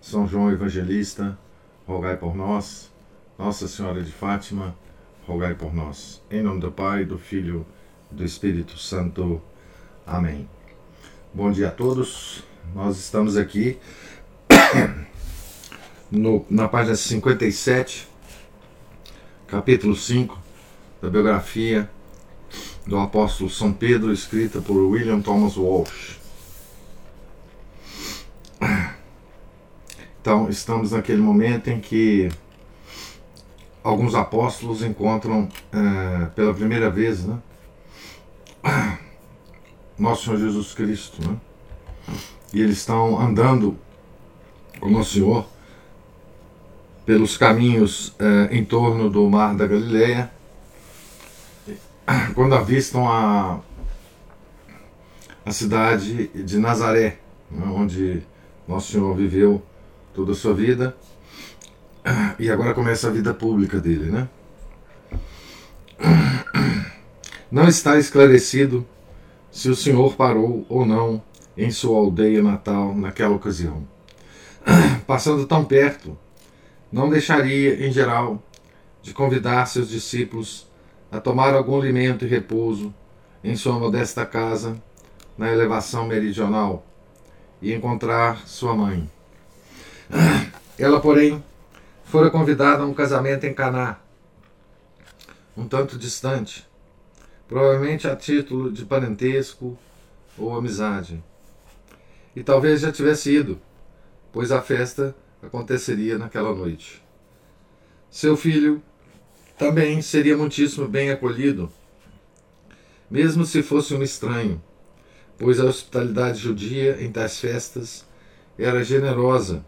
São João Evangelista, rogai por nós. Nossa Senhora de Fátima, rogai por nós. Em nome do Pai, do Filho e do Espírito Santo. Amém. Bom dia a todos. Nós estamos aqui no, na página 57, capítulo 5 da biografia do apóstolo São Pedro, escrita por William Thomas Walsh. Então, estamos naquele momento em que alguns apóstolos encontram é, pela primeira vez né, nosso Senhor Jesus Cristo. Né? E eles estão andando com nosso Senhor pelos caminhos é, em torno do Mar da Galileia, quando avistam a, a cidade de Nazaré, né, onde nosso Senhor viveu toda a sua vida. E agora começa a vida pública dele, né? Não está esclarecido se o senhor parou ou não em sua aldeia natal naquela ocasião. Passando tão perto, não deixaria, em geral, de convidar seus discípulos a tomar algum alimento e repouso em sua modesta casa na elevação meridional e encontrar sua mãe. Ela, porém, fora convidada a um casamento em Caná, um tanto distante, provavelmente a título de parentesco ou amizade. E talvez já tivesse ido, pois a festa aconteceria naquela noite. Seu filho também seria muitíssimo bem acolhido, mesmo se fosse um estranho, pois a hospitalidade judia em tais festas era generosa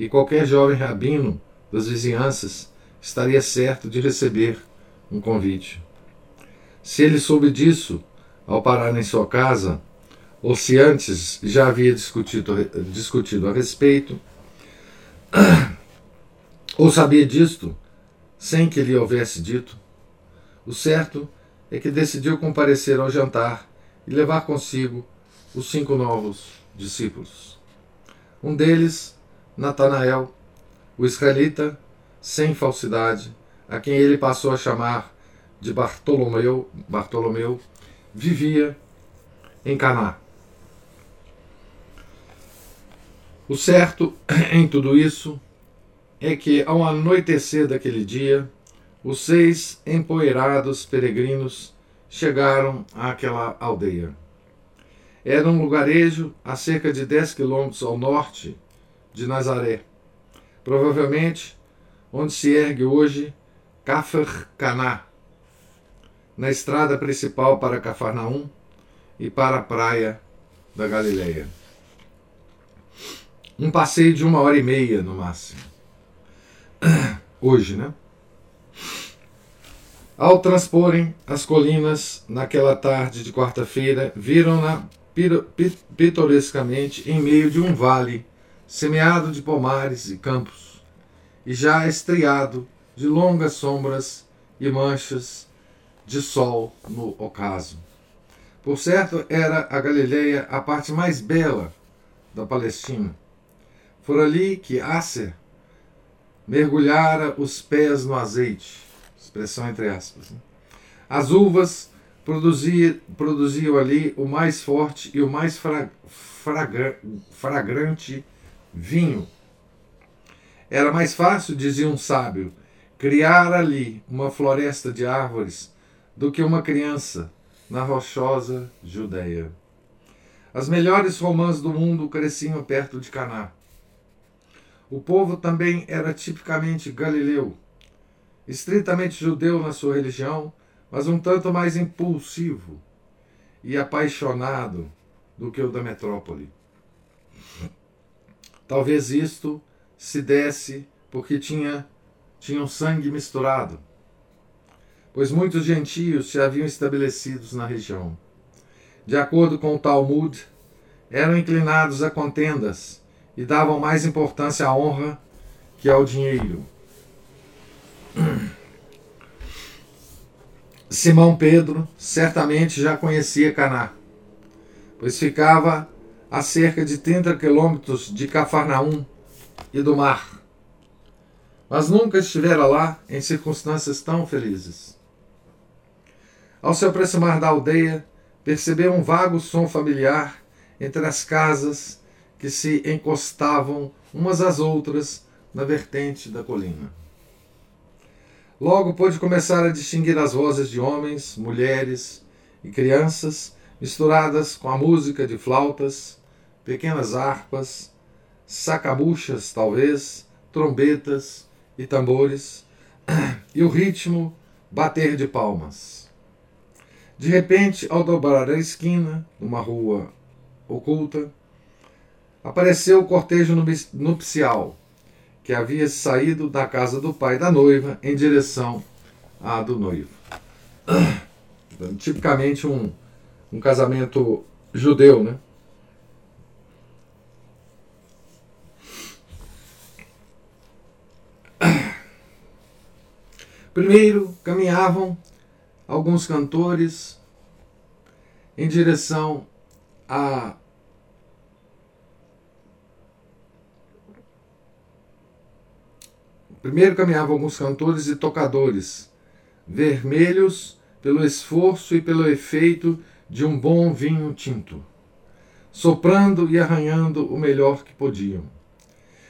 e qualquer jovem rabino das vizinhanças estaria certo de receber um convite. Se ele soube disso ao parar em sua casa, ou se antes já havia discutido, discutido a respeito, ou sabia disto sem que lhe houvesse dito, o certo é que decidiu comparecer ao jantar e levar consigo os cinco novos discípulos. Um deles Natanael, o israelita, sem falsidade, a quem ele passou a chamar de Bartolomeu, Bartolomeu vivia em Caná. O certo em tudo isso é que, ao anoitecer daquele dia, os seis empoeirados peregrinos chegaram àquela aldeia. Era um lugarejo a cerca de 10 quilômetros ao norte de Nazaré, provavelmente onde se ergue hoje Kafr Caná, na estrada principal para Cafarnaum e para a praia da Galileia. Um passeio de uma hora e meia no máximo. Hoje, né? Ao transporem as colinas naquela tarde de quarta-feira, viram-na pitorescamente em meio de um vale semeado de pomares e campos, e já estriado de longas sombras e manchas de sol no ocaso. Por certo, era a Galileia a parte mais bela da Palestina. Foi ali que Acer mergulhara os pés no azeite, expressão entre aspas. Né? As uvas produzia, produziam ali o mais forte e o mais fra, fragra, fragrante vinho. Era mais fácil, dizia um sábio, criar ali uma floresta de árvores do que uma criança na rochosa Judéia. As melhores romãs do mundo cresciam perto de Caná. O povo também era tipicamente galileu, estritamente judeu na sua religião, mas um tanto mais impulsivo e apaixonado do que o da metrópole. Talvez isto se desse porque tinha, tinham sangue misturado, pois muitos gentios se haviam estabelecidos na região. De acordo com o Talmud, eram inclinados a contendas e davam mais importância à honra que ao dinheiro. Simão Pedro certamente já conhecia Caná, pois ficava a cerca de 30 quilômetros de Cafarnaum e do mar. Mas nunca estivera lá em circunstâncias tão felizes. Ao se aproximar da aldeia, percebeu um vago som familiar entre as casas que se encostavam umas às outras na vertente da colina. Logo pôde começar a distinguir as vozes de homens, mulheres e crianças misturadas com a música de flautas, pequenas harpas, sacabuchas, talvez, trombetas e tambores, e o ritmo bater de palmas. De repente, ao dobrar a esquina, numa rua oculta, apareceu o cortejo nupcial, que havia saído da casa do pai da noiva em direção à do noivo. Tipicamente um, um casamento judeu, né? Primeiro caminhavam alguns cantores em direção a Primeiro caminhavam alguns cantores e tocadores, vermelhos pelo esforço e pelo efeito de um bom vinho tinto, soprando e arranhando o melhor que podiam.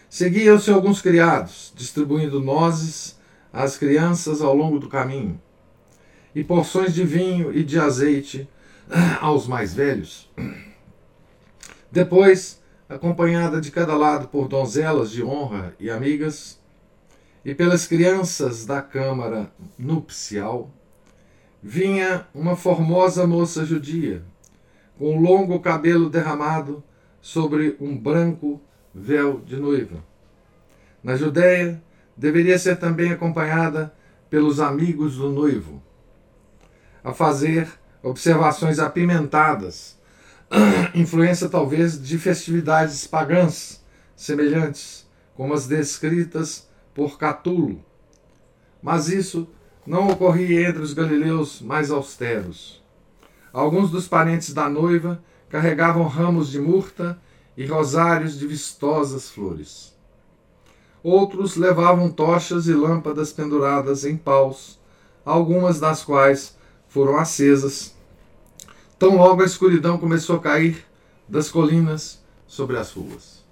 Seguiam-se alguns criados, distribuindo nozes às crianças ao longo do caminho, e porções de vinho e de azeite aos mais velhos. Depois, acompanhada de cada lado por donzelas de honra e amigas, e pelas crianças da câmara nupcial, vinha uma formosa moça judia, com longo cabelo derramado sobre um branco véu de noiva. Na Judéia, deveria ser também acompanhada pelos amigos do noivo, a fazer observações apimentadas, influência talvez de festividades pagãs semelhantes, como as descritas por Catulo. Mas isso não ocorria entre os galileus mais austeros. Alguns dos parentes da noiva carregavam ramos de murta e rosários de vistosas flores. Outros levavam tochas e lâmpadas penduradas em paus, algumas das quais foram acesas. Tão logo a escuridão começou a cair das colinas sobre as ruas.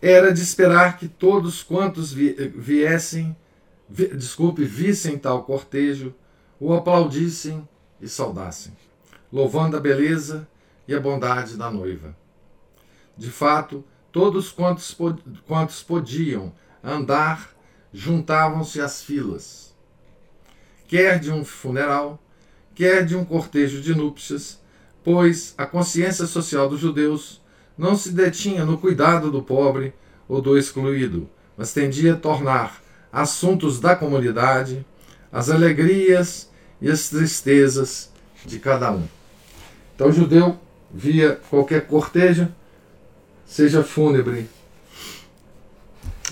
Era de esperar que todos quantos viessem, vi, desculpe, vissem tal cortejo, o aplaudissem e saudassem, louvando a beleza e a bondade da noiva. De fato, todos quantos, quantos podiam andar juntavam-se às filas, quer de um funeral, quer de um cortejo de núpcias, pois a consciência social dos judeus não se detinha no cuidado do pobre ou do excluído, mas tendia a tornar assuntos da comunidade as alegrias e as tristezas de cada um. Então o judeu via qualquer cortejo, seja fúnebre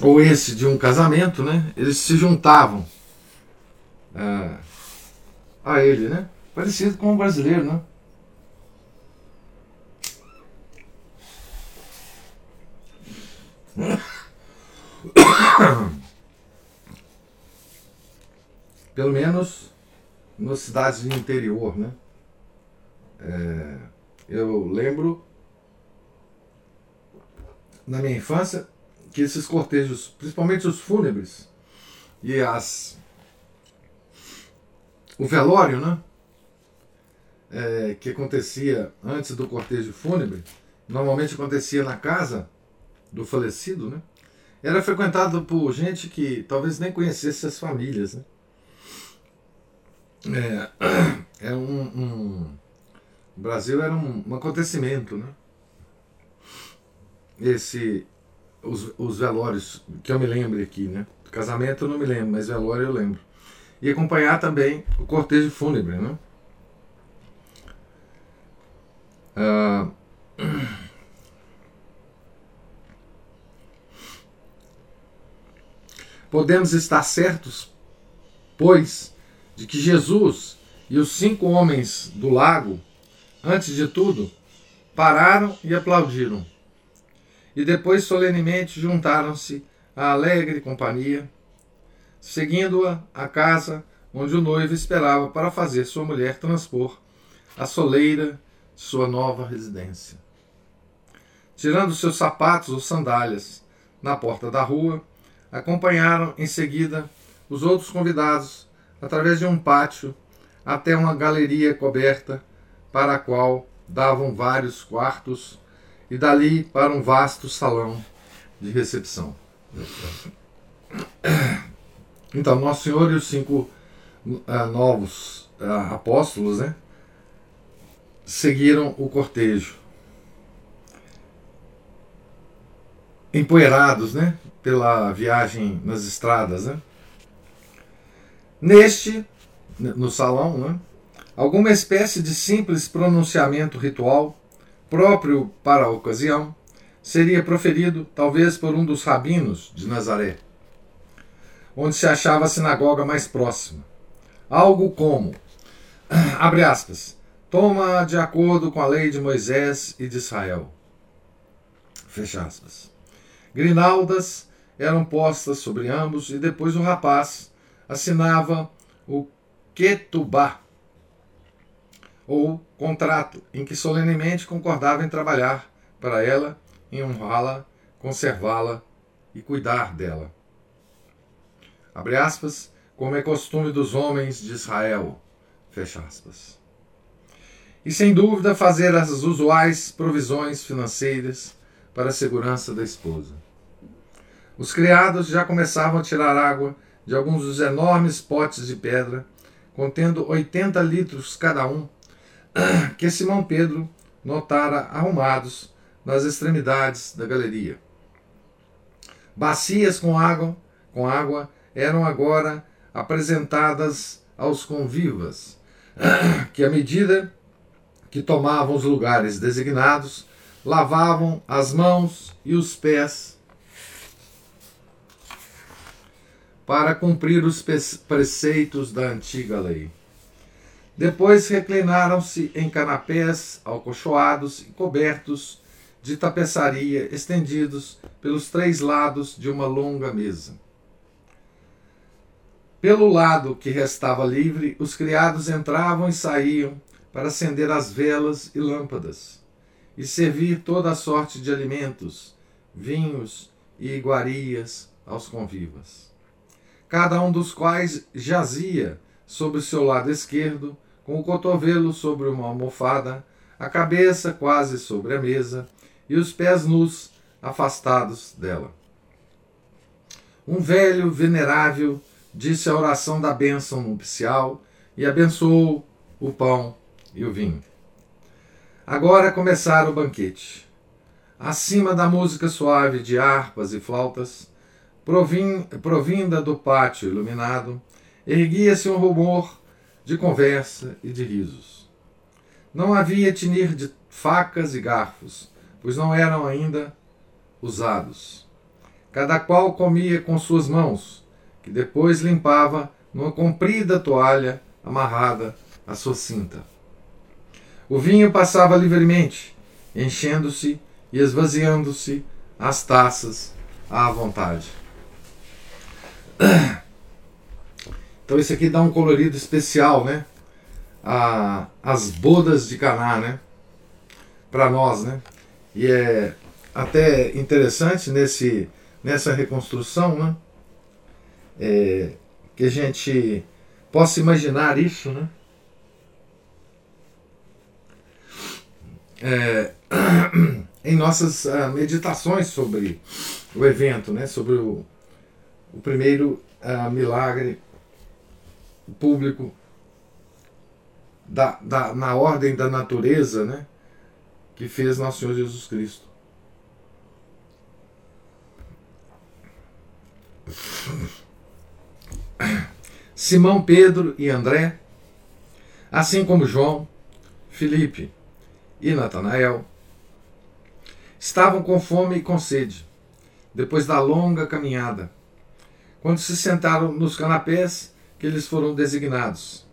ou esse de um casamento, né? Eles se juntavam a, a ele, né? Parecido com o brasileiro, né? Pelo menos nas cidades de interior, né? É, eu lembro na minha infância que esses cortejos, principalmente os fúnebres e as o velório, né? É, que acontecia antes do cortejo fúnebre, normalmente acontecia na casa do falecido, né? Era frequentado por gente que talvez nem conhecesse as famílias, né? É, é um, um, o Brasil era um, um acontecimento, né? Esse os, os velórios que eu me lembro aqui, né? Casamento eu não me lembro, mas velório eu lembro. E acompanhar também o cortejo fúnebre, né? Ah, podemos estar certos, pois, de que Jesus e os cinco homens do lago, antes de tudo, pararam e aplaudiram. E depois solenemente juntaram-se à alegre companhia, seguindo-a à casa onde o noivo esperava para fazer sua mulher transpor a soleira de sua nova residência. Tirando seus sapatos ou sandálias na porta da rua, acompanharam em seguida os outros convidados através de um pátio até uma galeria coberta para a qual davam vários quartos e dali para um vasto salão de recepção. Então, Nosso Senhor e os cinco uh, novos uh, apóstolos né, seguiram o cortejo. Empoeirados né, pela viagem nas estradas. Né. Neste, no salão, né, alguma espécie de simples pronunciamento ritual próprio para a ocasião seria proferido talvez por um dos rabinos de Nazaré, onde se achava a sinagoga mais próxima. Algo como, abre aspas, toma de acordo com a lei de Moisés e de Israel. Fecha aspas. Grinaldas eram postas sobre ambos e depois o rapaz assinava o Ketubá, ou contrato, em que solenemente concordava em trabalhar para ela, em honrá-la, conservá-la e cuidar dela. Abre aspas, como é costume dos homens de Israel. Fecha aspas. E sem dúvida fazer as usuais provisões financeiras para a segurança da esposa. Os criados já começavam a tirar água de alguns dos enormes potes de pedra, contendo 80 litros cada um, que Simão Pedro notara arrumados nas extremidades da galeria. Bacias com água, com água eram agora apresentadas aos convivas, que à medida que tomavam os lugares designados, lavavam as mãos e os pés para cumprir os preceitos da antiga lei. Depois reclinaram-se em canapés alcochoados e cobertos de tapeçaria, estendidos pelos três lados de uma longa mesa. Pelo lado que restava livre, os criados entravam e saíam para acender as velas e lâmpadas, e servir toda a sorte de alimentos, vinhos e iguarias aos convivas. Cada um dos quais jazia sobre o seu lado esquerdo, com o cotovelo sobre uma almofada, a cabeça quase sobre a mesa e os pés nus afastados dela. Um velho venerável disse a oração da bênção nupcial e abençoou o pão e o vinho. Agora começara o banquete. Acima da música suave de harpas e flautas, provinda do pátio iluminado, erguia-se um rumor de conversa e de risos. Não havia tinir de facas e garfos, pois não eram ainda usados. Cada qual comia com suas mãos, que depois limpava numa comprida toalha amarrada à sua cinta. O vinho passava livremente, enchendo-se e esvaziando-se as taças à vontade. Então isso aqui dá um colorido especial, né? A, as bodas de Caná, né? Para nós, né? E é até interessante nesse, nessa reconstrução, né? É, que a gente possa imaginar isso, né? É, em nossas uh, meditações sobre o evento, né? Sobre o, o primeiro uh, milagre público, da, da, na ordem da natureza né, que fez Nosso Senhor Jesus Cristo. Simão Pedro e André, assim como João, Felipe e Natanael, estavam com fome e com sede, depois da longa caminhada. Quando se sentaram nos canapés, que lhes foram designados,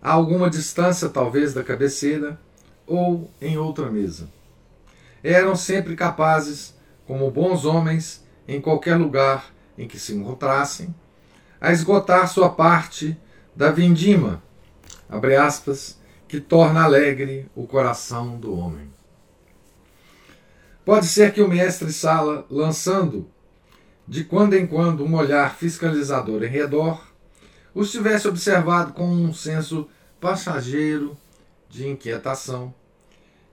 a alguma distância talvez da cabeceira ou em outra mesa. Eram sempre capazes, como bons homens, em qualquer lugar em que se encontrassem, a esgotar sua parte da vindima, aspas, que torna alegre o coração do homem. Pode ser que o mestre Sala, lançando de quando em quando um olhar fiscalizador em redor, os tivesse observado com um senso passageiro de inquietação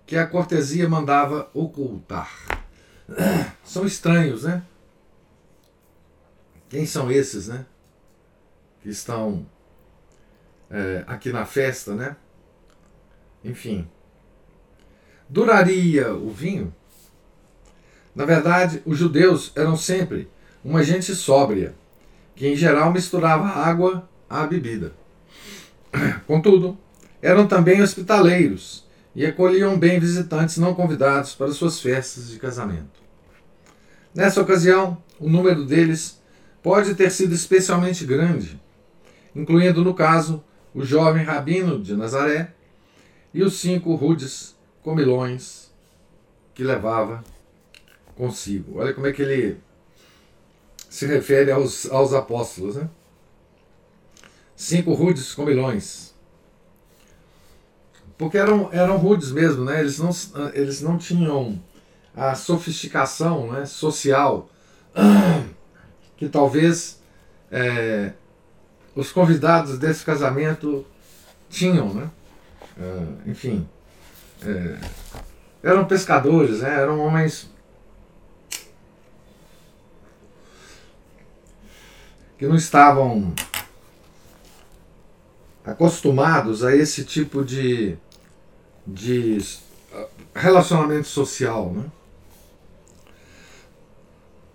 que a cortesia mandava ocultar. São estranhos, né? Quem são esses, né? Que estão é, aqui na festa, né? Enfim. Duraria o vinho? Na verdade, os judeus eram sempre uma gente sóbria, que em geral misturava água à bebida. Contudo, eram também hospitaleiros e acolhiam bem visitantes não convidados para suas festas de casamento. Nessa ocasião, o número deles pode ter sido especialmente grande, incluindo, no caso, o jovem rabino de Nazaré e os cinco rudes comilões que levava consigo. Olha como é que ele se refere aos, aos apóstolos. Né? Cinco rudes comilões. Porque eram, eram rudes mesmo, né? eles, não, eles não tinham a sofisticação né, social que talvez é, os convidados desse casamento tinham, né? É, enfim, é, eram pescadores, né? eram homens que não estavam acostumados a esse tipo de, de relacionamento social, né?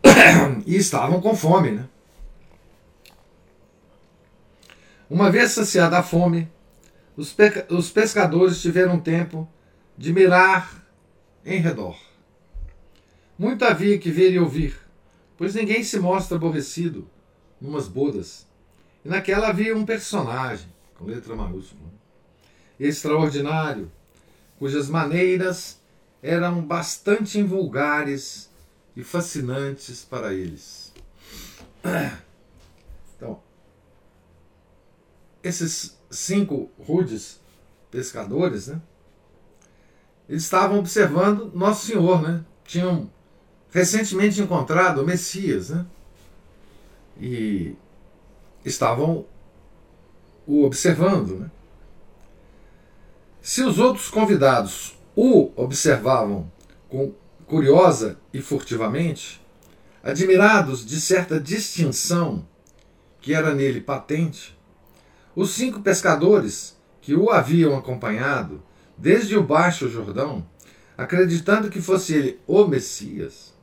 E estavam com fome, né? Uma vez saciada a fome, os, os pescadores tiveram tempo de mirar em redor. Muito havia que ver e ouvir, pois ninguém se mostra aborrecido numas bodas. E naquela havia um personagem, com letra maiúscula, extraordinário, cujas maneiras eram bastante invulgares e fascinantes para eles. Então, esses cinco rudes pescadores, né? Eles estavam observando Nosso Senhor, né? Tinham recentemente encontrado o Messias, né? E estavam o observando, né? Se os outros convidados o observavam com curiosa e furtivamente, admirados de certa distinção que era nele patente, os cinco pescadores que o haviam acompanhado desde o Baixo Jordão, acreditando que fosse ele o Messias,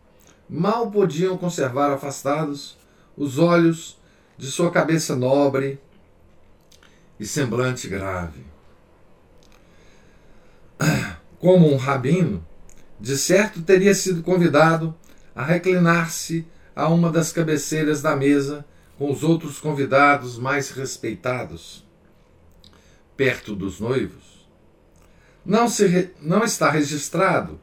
mal podiam conservar afastados os olhos de sua cabeça nobre e semblante grave. Como um rabino, de certo teria sido convidado a reclinar-se a uma das cabeceiras da mesa com os outros convidados mais respeitados, perto dos noivos. Não, se, não está registrado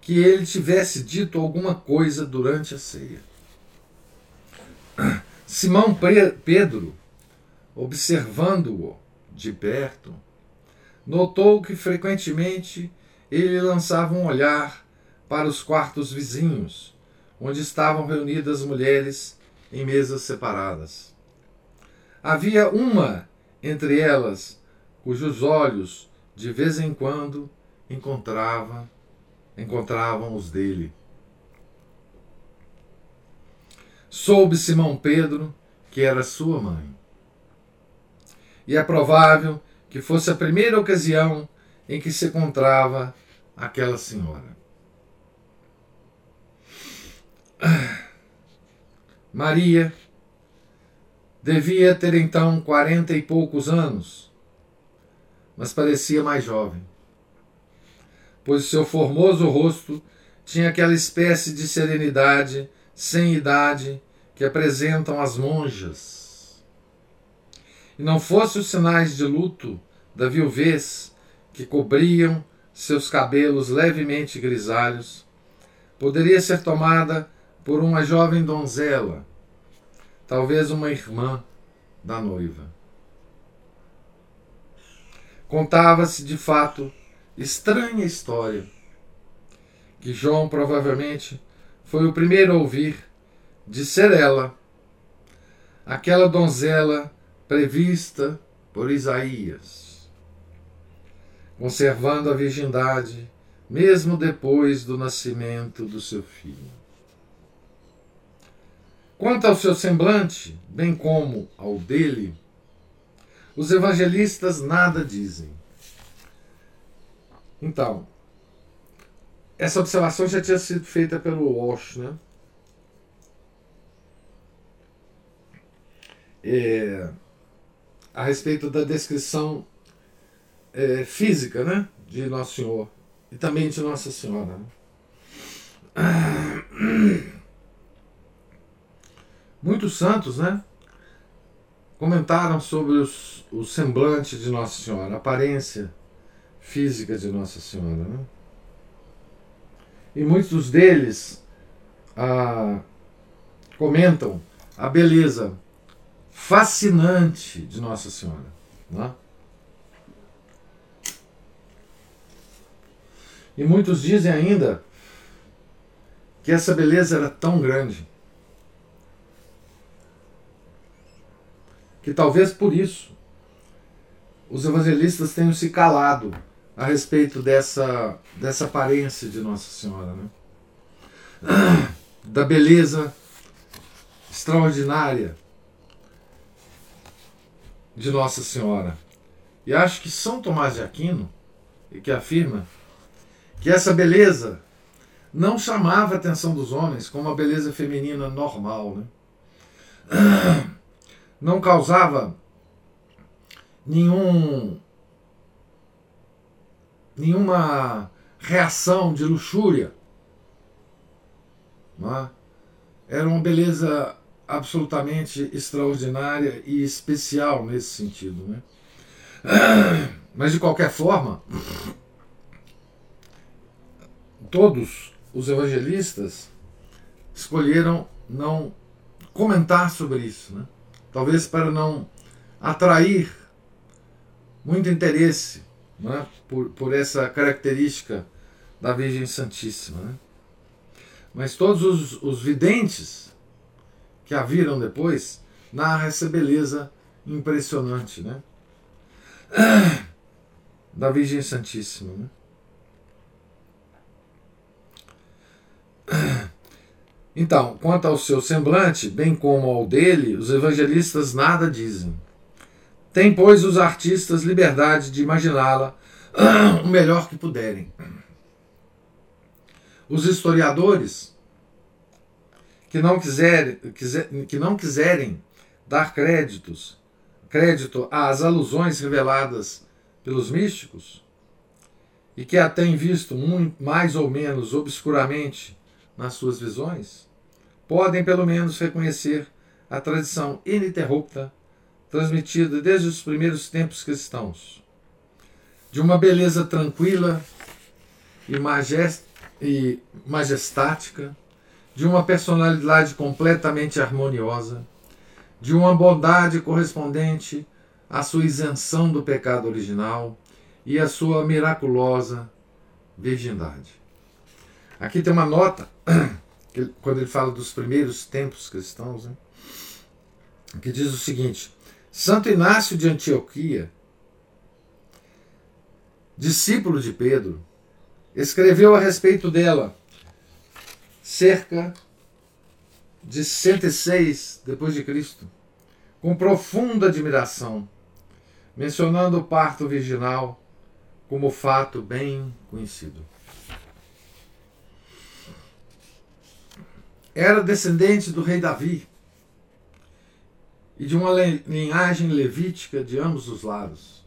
que ele tivesse dito alguma coisa durante a ceia. Simão Pedro, observando-o de perto, notou que frequentemente ele lançava um olhar para os quartos vizinhos, onde estavam reunidas mulheres em mesas separadas. Havia uma entre elas cujos olhos de vez em quando encontrava encontravam os dele. Soube Simão Pedro que era sua mãe. E é provável que fosse a primeira ocasião em que se encontrava aquela senhora. Maria, Devia ter então quarenta e poucos anos, mas parecia mais jovem, pois seu formoso rosto tinha aquela espécie de serenidade sem idade que apresentam as monjas. E não fossem os sinais de luto da viuvez que cobriam seus cabelos levemente grisalhos, poderia ser tomada por uma jovem donzela talvez uma irmã da noiva. Contava-se de fato estranha história, que João provavelmente foi o primeiro a ouvir de ser ela, aquela donzela prevista por Isaías, conservando a virgindade mesmo depois do nascimento do seu filho. Quanto ao seu semblante, bem como ao dele, os evangelistas nada dizem. Então, essa observação já tinha sido feita pelo Walsh, né? É, a respeito da descrição é, física, né, de Nosso Senhor e também de Nossa Senhora. Muitos santos, né? Comentaram sobre os, o semblante de Nossa Senhora, a aparência física de Nossa Senhora. Né? E muitos deles ah, comentam a beleza fascinante de Nossa Senhora. Né? E muitos dizem ainda que essa beleza era tão grande que talvez por isso os evangelistas tenham se calado a respeito dessa, dessa aparência de Nossa Senhora, né? da beleza extraordinária de Nossa Senhora. E acho que São Tomás de Aquino, que afirma que essa beleza não chamava a atenção dos homens como a beleza feminina normal. Né? não causava nenhum nenhuma reação de luxúria. É? Era uma beleza absolutamente extraordinária e especial nesse sentido. Né? Mas de qualquer forma, todos os evangelistas escolheram não comentar sobre isso. Né? talvez para não atrair muito interesse né, por, por essa característica da Virgem Santíssima. Né? Mas todos os, os videntes que a viram depois narram essa beleza impressionante né? da Virgem Santíssima. Né? Então, quanto ao seu semblante, bem como ao dele, os evangelistas nada dizem. Tem, pois, os artistas liberdade de imaginá-la o melhor que puderem. Os historiadores que não, quiser, quiser, que não quiserem dar créditos, crédito às alusões reveladas pelos místicos, e que a têm visto muito, mais ou menos obscuramente nas suas visões, podem pelo menos reconhecer a tradição ininterrupta transmitida desde os primeiros tempos cristãos, de uma beleza tranquila e, majest e majestática, de uma personalidade completamente harmoniosa, de uma bondade correspondente à sua isenção do pecado original e à sua miraculosa virgindade. Aqui tem uma nota, quando ele fala dos primeiros tempos cristãos, né, que diz o seguinte: Santo Inácio de Antioquia, discípulo de Pedro, escreveu a respeito dela cerca de 106 depois de Cristo, com profunda admiração, mencionando o parto virginal como fato bem conhecido. era descendente do rei Davi e de uma linhagem levítica de ambos os lados,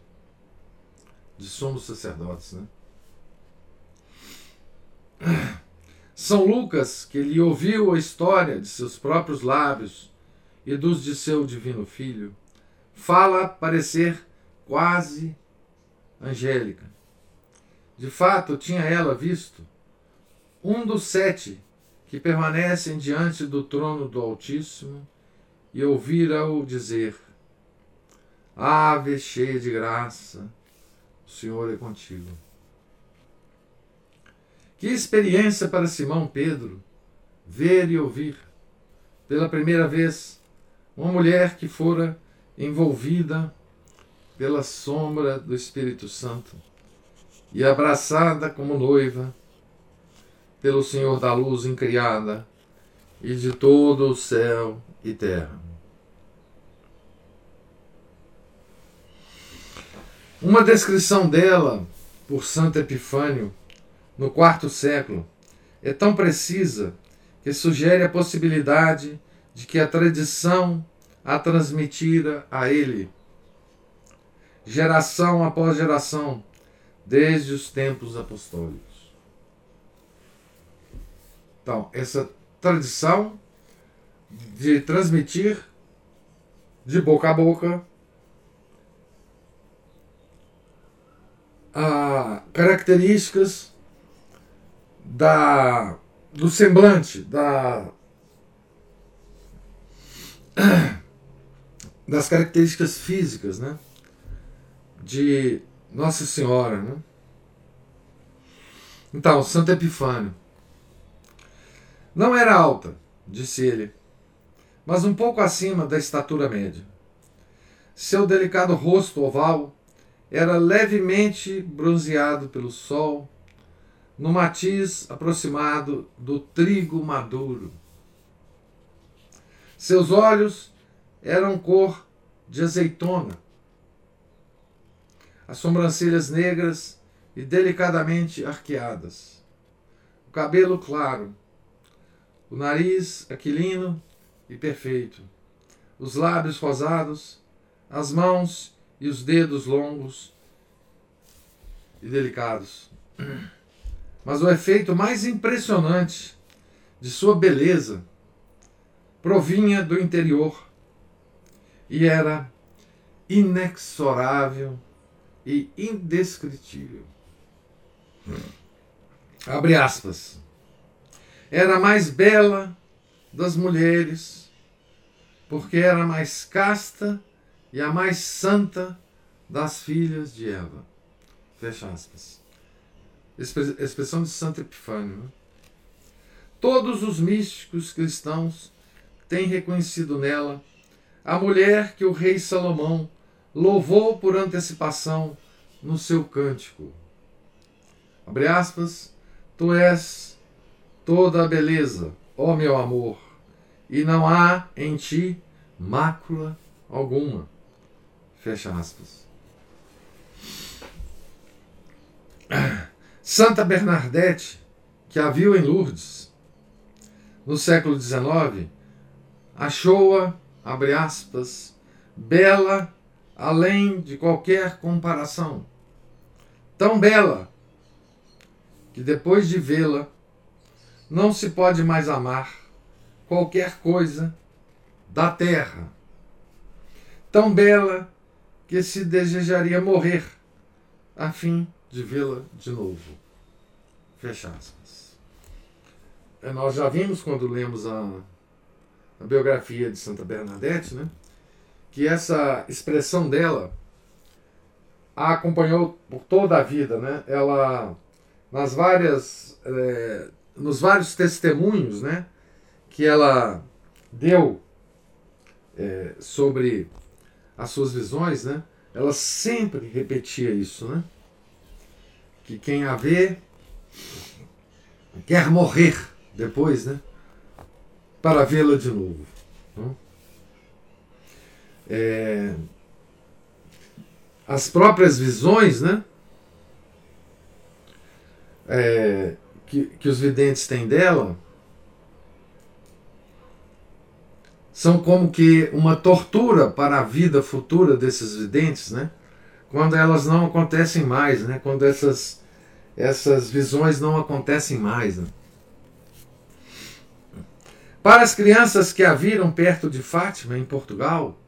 de somos sacerdotes, né? São Lucas, que lhe ouviu a história de seus próprios lábios e dos de seu divino filho, fala parecer quase angélica. De fato, tinha ela visto um dos sete que permanecem diante do trono do Altíssimo e ouvira-o dizer: Ave cheia de graça, o Senhor é contigo. Que experiência para Simão Pedro ver e ouvir pela primeira vez uma mulher que fora envolvida pela sombra do Espírito Santo e abraçada como noiva pelo Senhor da luz incriada e de todo o céu e terra. Uma descrição dela por Santo Epifânio no quarto século é tão precisa que sugere a possibilidade de que a tradição a transmitira a ele, geração após geração, desde os tempos apostólicos. Então, essa tradição de transmitir de boca a boca a características da do semblante da das características físicas, né, de Nossa Senhora, né? Então, Santo Epifânio não era alta, disse ele, mas um pouco acima da estatura média. Seu delicado rosto oval era levemente bronzeado pelo sol, no matiz aproximado do trigo maduro. Seus olhos eram cor de azeitona, as sobrancelhas negras e delicadamente arqueadas, o cabelo claro, o nariz aquilino e perfeito, os lábios rosados, as mãos e os dedos longos e delicados. Mas o efeito mais impressionante de sua beleza provinha do interior e era inexorável e indescritível. Abre aspas era a mais bela das mulheres, porque era a mais casta e a mais santa das filhas de Eva. Fecha aspas. Expressão de Santo Epifânio. Né? Todos os místicos cristãos têm reconhecido nela a mulher que o rei Salomão louvou por antecipação no seu cântico. Abre aspas, tu és toda a beleza, ó meu amor, e não há em ti mácula alguma. Fecha aspas. Santa Bernadette, que a viu em Lourdes, no século XIX, achou-a, abre aspas, bela além de qualquer comparação. Tão bela que depois de vê-la, não se pode mais amar qualquer coisa da terra, tão bela que se desejaria morrer a fim de vê-la de novo. Fecha aspas. É, nós já vimos quando lemos a, a biografia de Santa Bernadette, né, que essa expressão dela a acompanhou por toda a vida, né? Ela nas várias é, nos vários testemunhos né, que ela deu é, sobre as suas visões, né, ela sempre repetia isso, né? Que quem a vê quer morrer depois, né? Para vê-la de novo. Né? É, as próprias visões, né? É, que, que os videntes têm dela são como que uma tortura para a vida futura desses videntes, né? Quando elas não acontecem mais, né? Quando essas essas visões não acontecem mais. Né? Para as crianças que a viram perto de Fátima, em Portugal,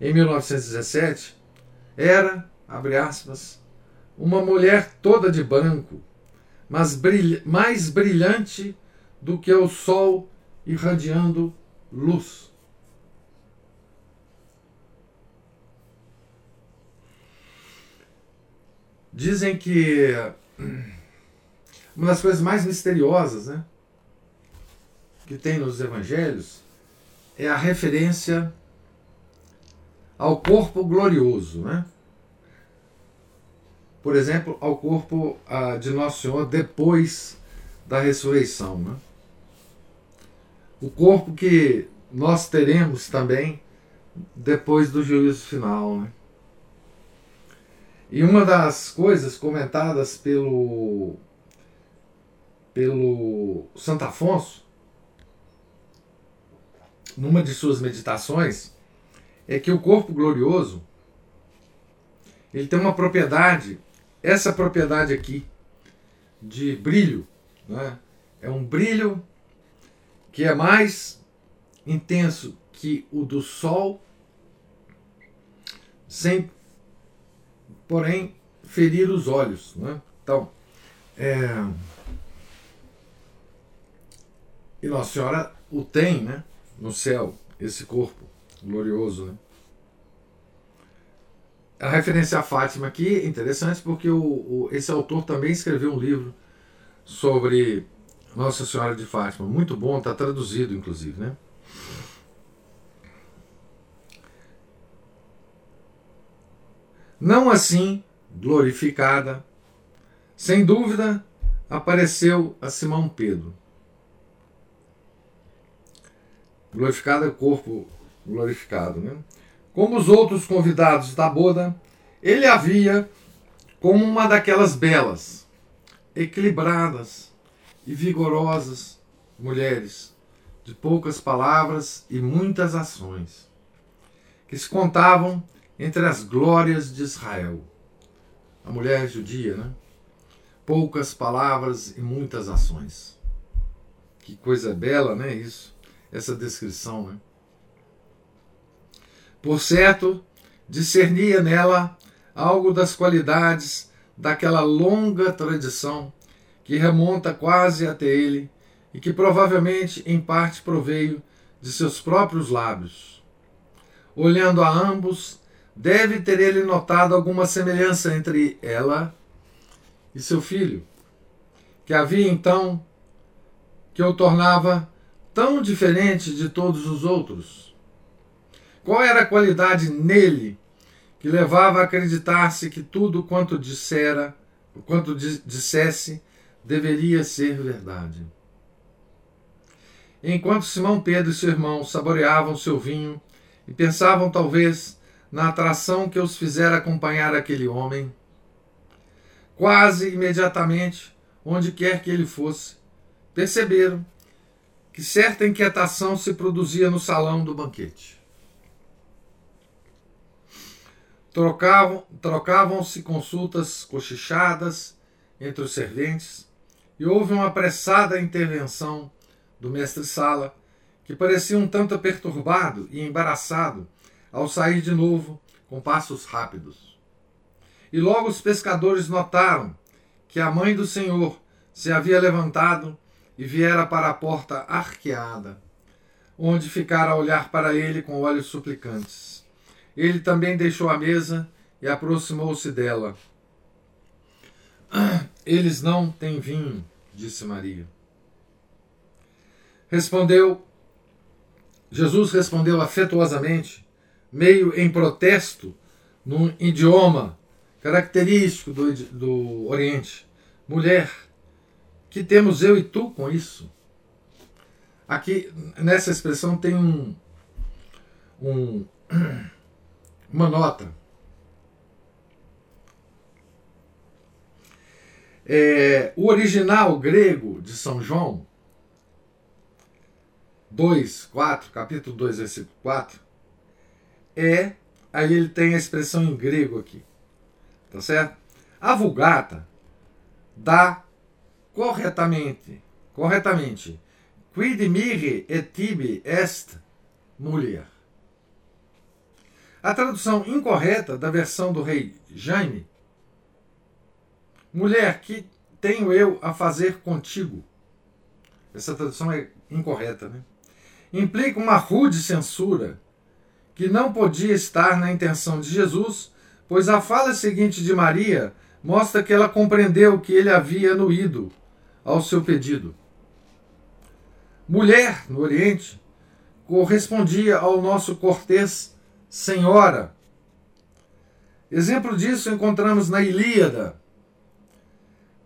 em 1917, era, abre aspas, uma mulher toda de branco, mas mais brilhante do que o sol irradiando luz. Dizem que uma das coisas mais misteriosas né, que tem nos evangelhos é a referência ao corpo glorioso. Né? Por exemplo, ao corpo ah, de Nosso Senhor depois da ressurreição. Né? O corpo que nós teremos também depois do juízo final. Né? E uma das coisas comentadas pelo pelo Santo Afonso numa de suas meditações é que o corpo glorioso ele tem uma propriedade, essa propriedade aqui de brilho, né? é um brilho que é mais intenso que o do sol, sem porém ferir os olhos. Né? Então, é... e Nossa Senhora o tem né? no céu, esse corpo glorioso. Né? A referência a Fátima aqui é interessante porque o, o, esse autor também escreveu um livro sobre Nossa Senhora de Fátima. Muito bom, está traduzido, inclusive. Né? Não assim glorificada, sem dúvida apareceu a Simão Pedro. Glorificada é corpo glorificado, né? Como os outros convidados da boda, ele havia como uma daquelas belas, equilibradas e vigorosas mulheres, de poucas palavras e muitas ações, que se contavam entre as glórias de Israel. A mulher judia, né? Poucas palavras e muitas ações. Que coisa bela, né? Isso, essa descrição, né? Por certo, discernia nela algo das qualidades daquela longa tradição que remonta quase até ele e que provavelmente em parte proveio de seus próprios lábios. Olhando a ambos, Deve ter ele notado alguma semelhança entre ela e seu filho, que havia então que o tornava tão diferente de todos os outros. Qual era a qualidade nele que levava a acreditar-se que tudo quanto dissera, quanto dissesse, deveria ser verdade? Enquanto Simão Pedro e seu irmão saboreavam seu vinho e pensavam talvez na atração que os fizera acompanhar aquele homem. Quase imediatamente, onde quer que ele fosse, perceberam que certa inquietação se produzia no salão do banquete. Trocavam, trocavam-se consultas cochichadas entre os serventes e houve uma apressada intervenção do mestre-sala, que parecia um tanto perturbado e embaraçado ao sair de novo com passos rápidos. E logo os pescadores notaram que a mãe do Senhor se havia levantado e viera para a porta arqueada, onde ficara a olhar para ele com olhos suplicantes. Ele também deixou a mesa e aproximou-se dela. Eles não têm vinho, disse Maria. Respondeu, Jesus respondeu afetuosamente: meio em protesto, num idioma característico do, do Oriente. Mulher, que temos eu e tu com isso? Aqui, nessa expressão, tem um, um uma nota. É, o original grego de São João 2, 4, capítulo 2, versículo 4, é, aí ele tem a expressão em grego aqui, tá certo? A Vulgata dá corretamente, corretamente, quid mihi et tibi est mulher. A tradução incorreta da versão do rei Jaime, mulher, que tenho eu a fazer contigo? Essa tradução é incorreta, né? Implica uma rude censura que não podia estar na intenção de Jesus, pois a fala seguinte de Maria mostra que ela compreendeu que ele havia anuído ao seu pedido. Mulher, no Oriente, correspondia ao nosso cortês senhora. Exemplo disso encontramos na Ilíada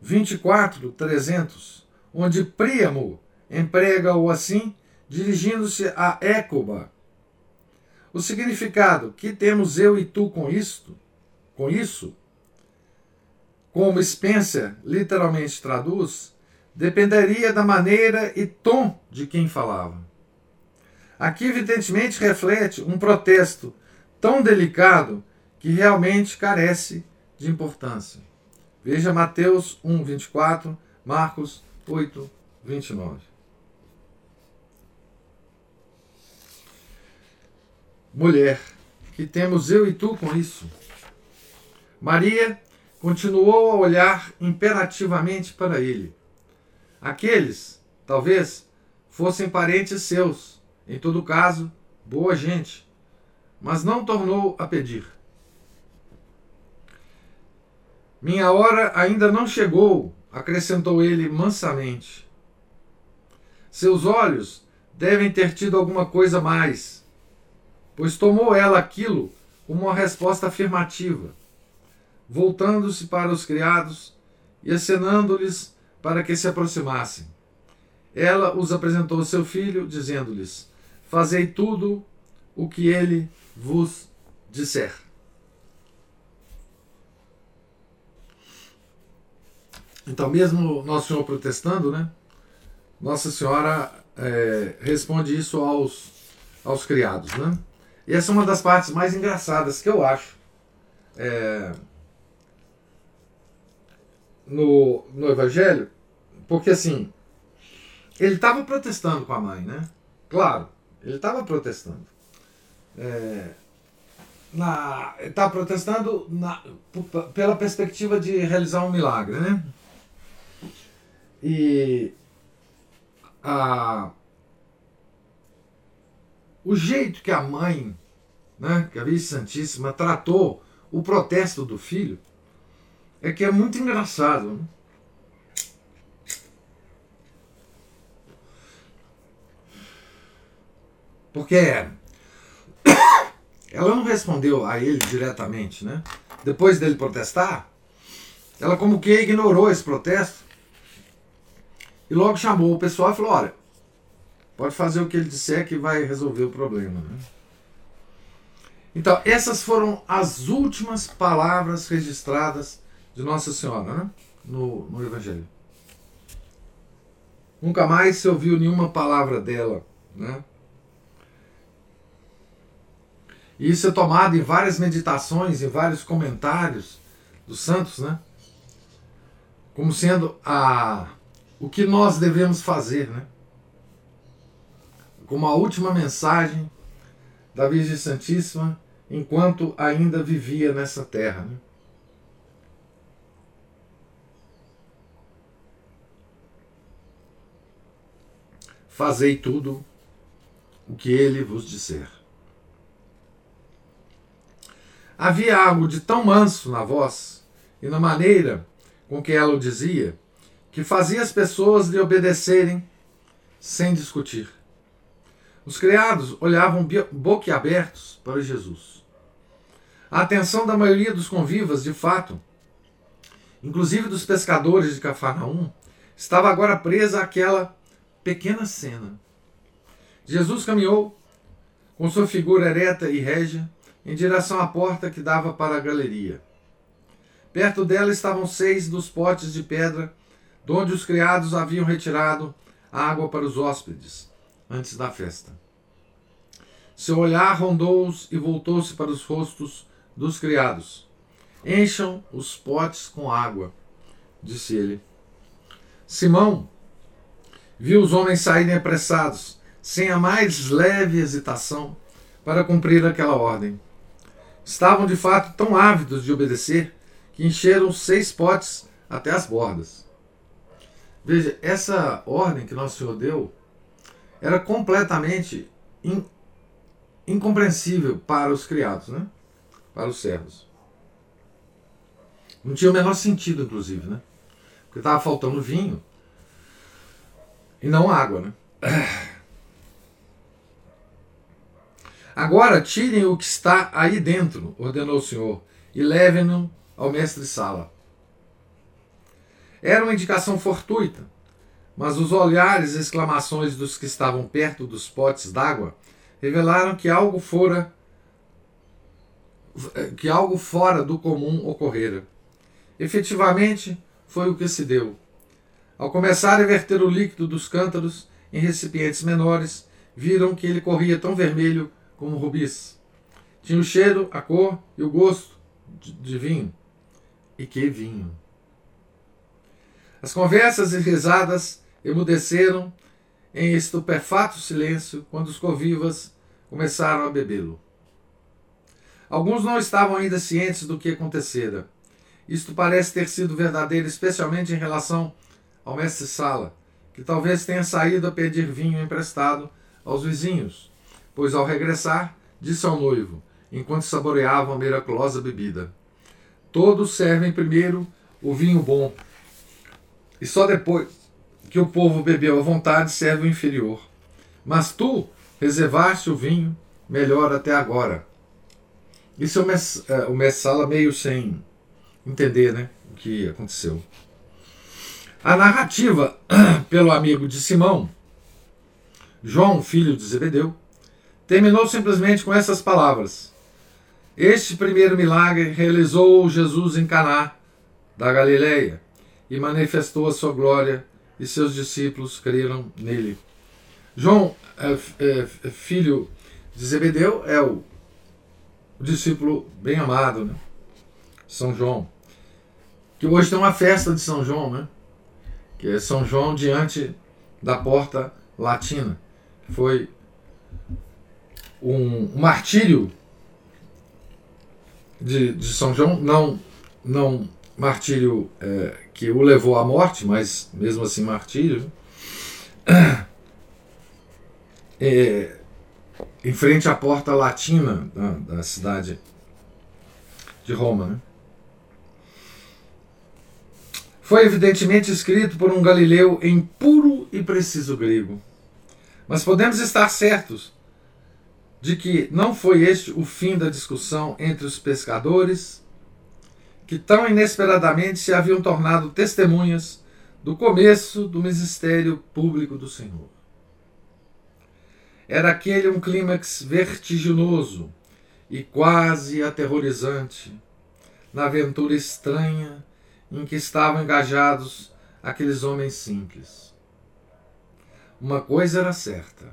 24, 300, onde Príamo emprega-o assim, dirigindo-se a Écoba. O significado que temos eu e tu com isto, com isso, como Spencer literalmente traduz, dependeria da maneira e tom de quem falava. Aqui, evidentemente, reflete um protesto tão delicado que realmente carece de importância. Veja Mateus 1, 24, Marcos 8, 29. Mulher, que temos eu e tu com isso? Maria continuou a olhar imperativamente para ele. Aqueles, talvez, fossem parentes seus, em todo caso, boa gente, mas não tornou a pedir. Minha hora ainda não chegou, acrescentou ele mansamente. Seus olhos devem ter tido alguma coisa mais, pois tomou ela aquilo como uma resposta afirmativa voltando-se para os criados e acenando-lhes para que se aproximassem. Ela os apresentou ao seu filho, dizendo-lhes: Fazei tudo o que ele vos disser. Então, mesmo Nosso Senhor protestando, né? Nossa Senhora é, responde isso aos, aos criados, né? E essa é uma das partes mais engraçadas que eu acho. É, no, no Evangelho, porque assim, ele estava protestando com a mãe, né? Claro, ele estava protestando. É, na, ele estava protestando na, pela perspectiva de realizar um milagre, né? E a, o jeito que a mãe, né, que a Virgem Santíssima, tratou o protesto do filho é que é muito engraçado. Né? Porque ela não respondeu a ele diretamente, né? Depois dele protestar, ela como que ignorou esse protesto e logo chamou o pessoal e falou: olha, pode fazer o que ele disser que vai resolver o problema. Né? Então, essas foram as últimas palavras registradas de Nossa Senhora né? no, no Evangelho. Nunca mais se ouviu nenhuma palavra dela. Né? E isso é tomado em várias meditações, em vários comentários dos santos, né? como sendo a, o que nós devemos fazer. Né? Como a última mensagem da Virgem Santíssima enquanto ainda vivia nessa terra. Né? fazei tudo o que ele vos disser. Havia algo de tão manso na voz e na maneira com que ela o dizia, que fazia as pessoas lhe obedecerem sem discutir. Os criados olhavam boquiabertos para Jesus. A atenção da maioria dos convivas, de fato, inclusive dos pescadores de Cafarnaum, estava agora presa àquela pequena cena. Jesus caminhou com sua figura ereta e régia em direção à porta que dava para a galeria. Perto dela estavam seis dos potes de pedra, de onde os criados haviam retirado a água para os hóspedes. Antes da festa. Seu olhar rondou-os e voltou-se para os rostos dos criados. Encham os potes com água, disse ele. Simão viu os homens saírem apressados, sem a mais leve hesitação, para cumprir aquela ordem. Estavam de fato tão ávidos de obedecer que encheram seis potes até as bordas. Veja, essa ordem que Nosso Senhor deu era completamente in, incompreensível para os criados, né? para os servos. Não tinha o menor sentido, inclusive, né? Porque estava faltando vinho e não água. Né? Agora tirem o que está aí dentro, ordenou o Senhor, e levem-no ao mestre-sala. Era uma indicação fortuita, mas os olhares e exclamações dos que estavam perto dos potes d'água revelaram que algo fora que algo fora do comum ocorrera. Efetivamente, foi o que se deu. Ao começar a verter o líquido dos cântaros em recipientes menores, viram que ele corria tão vermelho como rubis. Tinha o cheiro, a cor e o gosto de vinho. E que vinho! As conversas e risadas emudeceram em estupefato silêncio quando os convivas começaram a bebê-lo. Alguns não estavam ainda cientes do que acontecera. Isto parece ter sido verdadeiro, especialmente em relação ao mestre Sala, que talvez tenha saído a pedir vinho emprestado aos vizinhos, pois ao regressar disse ao noivo, enquanto saboreavam a miraculosa bebida: Todos servem primeiro o vinho bom, e só depois que o povo bebeu à vontade serve o inferior. Mas tu reservaste o vinho melhor até agora. Isso é o, Mess, é, o Messala meio sem entender né, o que aconteceu. A narrativa pelo amigo de Simão, João, filho de Zebedeu, terminou simplesmente com essas palavras: Este primeiro milagre realizou Jesus em Caná da Galileia e manifestou a sua glória e seus discípulos creram nele. João, é, é, filho de Zebedeu, é o, o discípulo bem amado, né? São João. Que hoje tem uma festa de São João, né? Que é São João diante da porta latina. Foi um, um martírio de, de São João, não, não martírio é, que o levou à morte, mas mesmo assim martírio. É, em frente à porta latina da, da cidade de Roma. Né? Foi evidentemente escrito por um galileu em puro e preciso grego. Mas podemos estar certos de que não foi este o fim da discussão entre os pescadores, que tão inesperadamente se haviam tornado testemunhas do começo do ministério público do Senhor. Era aquele um clímax vertiginoso e quase aterrorizante na aventura estranha em que estavam engajados aqueles homens simples. Uma coisa era certa: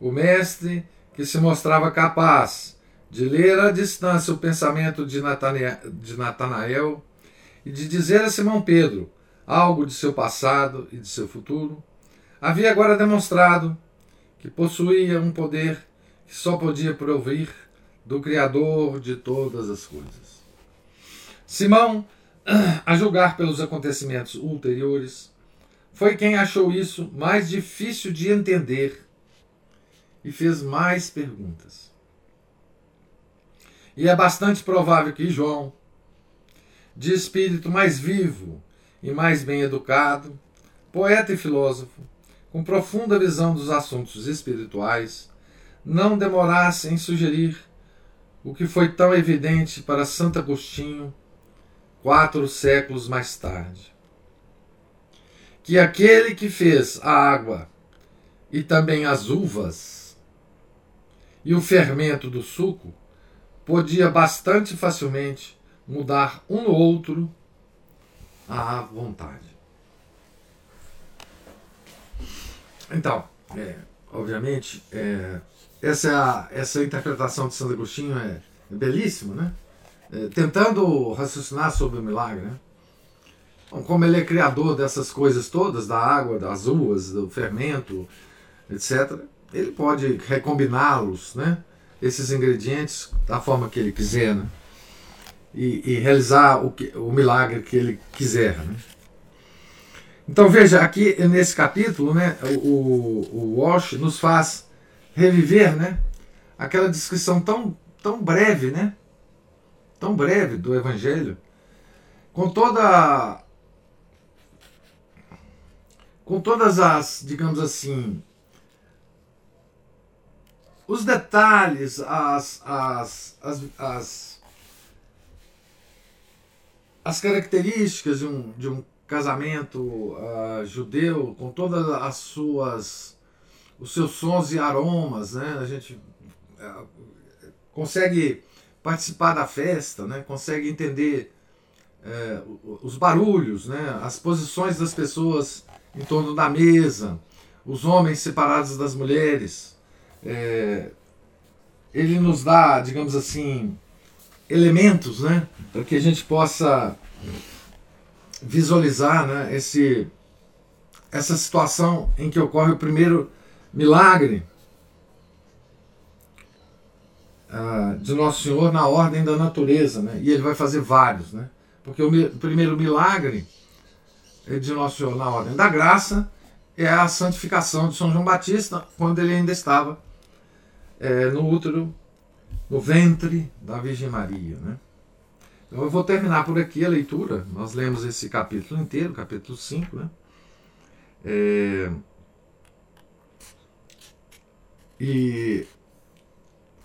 o mestre, que se mostrava capaz de ler à distância o pensamento de Natanael e de dizer a Simão Pedro algo de seu passado e de seu futuro, havia agora demonstrado que possuía um poder que só podia prover do Criador de todas as coisas. Simão, a julgar pelos acontecimentos ulteriores, foi quem achou isso mais difícil de entender e fez mais perguntas. E é bastante provável que João, de espírito mais vivo e mais bem educado, poeta e filósofo, com profunda visão dos assuntos espirituais, não demorasse em sugerir o que foi tão evidente para Santo Agostinho quatro séculos mais tarde. Que aquele que fez a água e também as uvas e o fermento do suco podia bastante facilmente mudar um no outro à vontade. Então, é, obviamente, é, essa, essa interpretação de Santo Agostinho é, é belíssima, né? É, tentando raciocinar sobre o milagre, né? Então, como ele é criador dessas coisas todas, da água, das uvas, do fermento, etc., ele pode recombiná-los, né? Esses ingredientes da forma que ele quiser, né? e, e realizar o, que, o milagre que ele quiser. Né? Então veja, aqui nesse capítulo, né, o, o Walsh nos faz reviver né, aquela descrição tão, tão breve, né, tão breve do Evangelho, com toda com todas as, digamos assim, os detalhes, as, as, as, as, as características de um, de um casamento uh, judeu, com todas as suas os seus sons e aromas, né? A gente uh, consegue participar da festa, né? Consegue entender uh, os barulhos, né? As posições das pessoas em torno da mesa, os homens separados das mulheres, é, ele nos dá, digamos assim, elementos, né, para que a gente possa visualizar, né, esse essa situação em que ocorre o primeiro milagre uh, de Nosso Senhor na ordem da natureza, né? E ele vai fazer vários, né? Porque o, mi primeiro milagre de Nosso Senhor na ordem da graça é a santificação de São João Batista quando ele ainda estava é, no útero, no ventre da Virgem Maria. Né? Então eu vou terminar por aqui a leitura. Nós lemos esse capítulo inteiro, capítulo 5. Né? É, e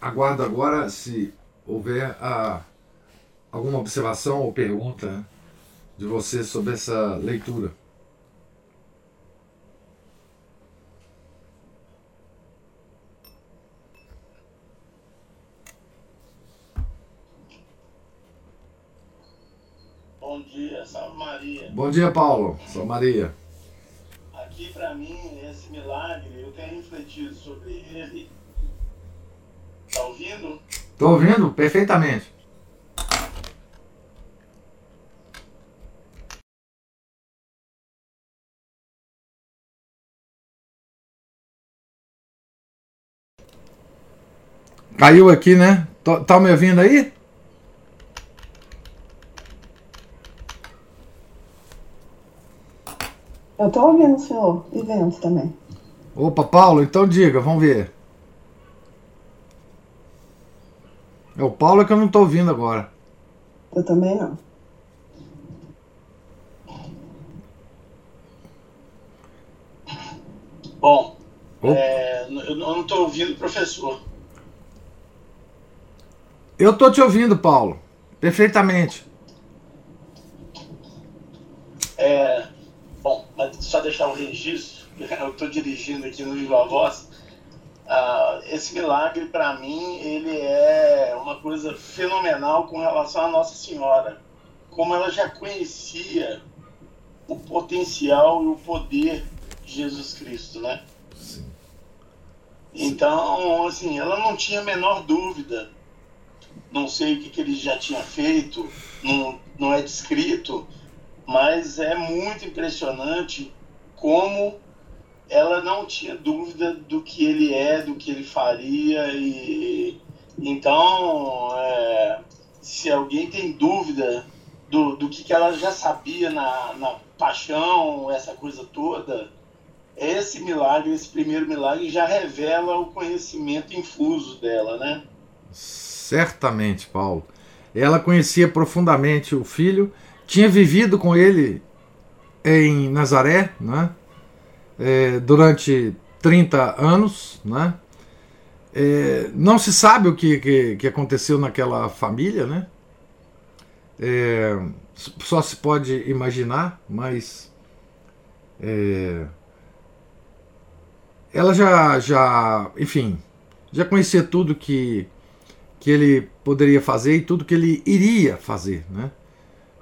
aguardo agora se houver a, alguma observação ou pergunta de você sobre essa leitura. Bom dia, Paulo. Sou Maria. Aqui, para mim, esse milagre, eu tenho refletido sobre ele. Tá ouvindo? Tô ouvindo perfeitamente. Caiu aqui, né? Tá me ouvindo aí? Eu estou ouvindo o senhor e vendo também. Opa, Paulo, então diga, vamos ver. É o Paulo que eu não estou ouvindo agora. Eu também não. Bom, é, eu não estou ouvindo o professor. Eu estou te ouvindo, Paulo. Perfeitamente. É, Bom, mas só deixar um registro, eu estou dirigindo aqui no Viva Voz. Uh, esse milagre, para mim, ele é uma coisa fenomenal com relação à Nossa Senhora. Como ela já conhecia o potencial e o poder de Jesus Cristo, né? Sim. Então, assim, ela não tinha a menor dúvida. Não sei o que, que ele já tinha feito, não, não é descrito, mas é muito impressionante como ela não tinha dúvida do que ele é, do que ele faria e então é, se alguém tem dúvida do, do que, que ela já sabia na, na paixão, essa coisa toda, esse milagre, esse primeiro milagre já revela o conhecimento infuso dela, né? Certamente, Paulo. Ela conhecia profundamente o filho tinha vivido com ele em Nazaré né, é, durante 30 anos. Né, é, não se sabe o que, que, que, aconteceu naquela família, né? É, só se pode imaginar, mas é, ela já, já, enfim, já conhecia tudo que, que ele poderia fazer e tudo que ele iria fazer, né?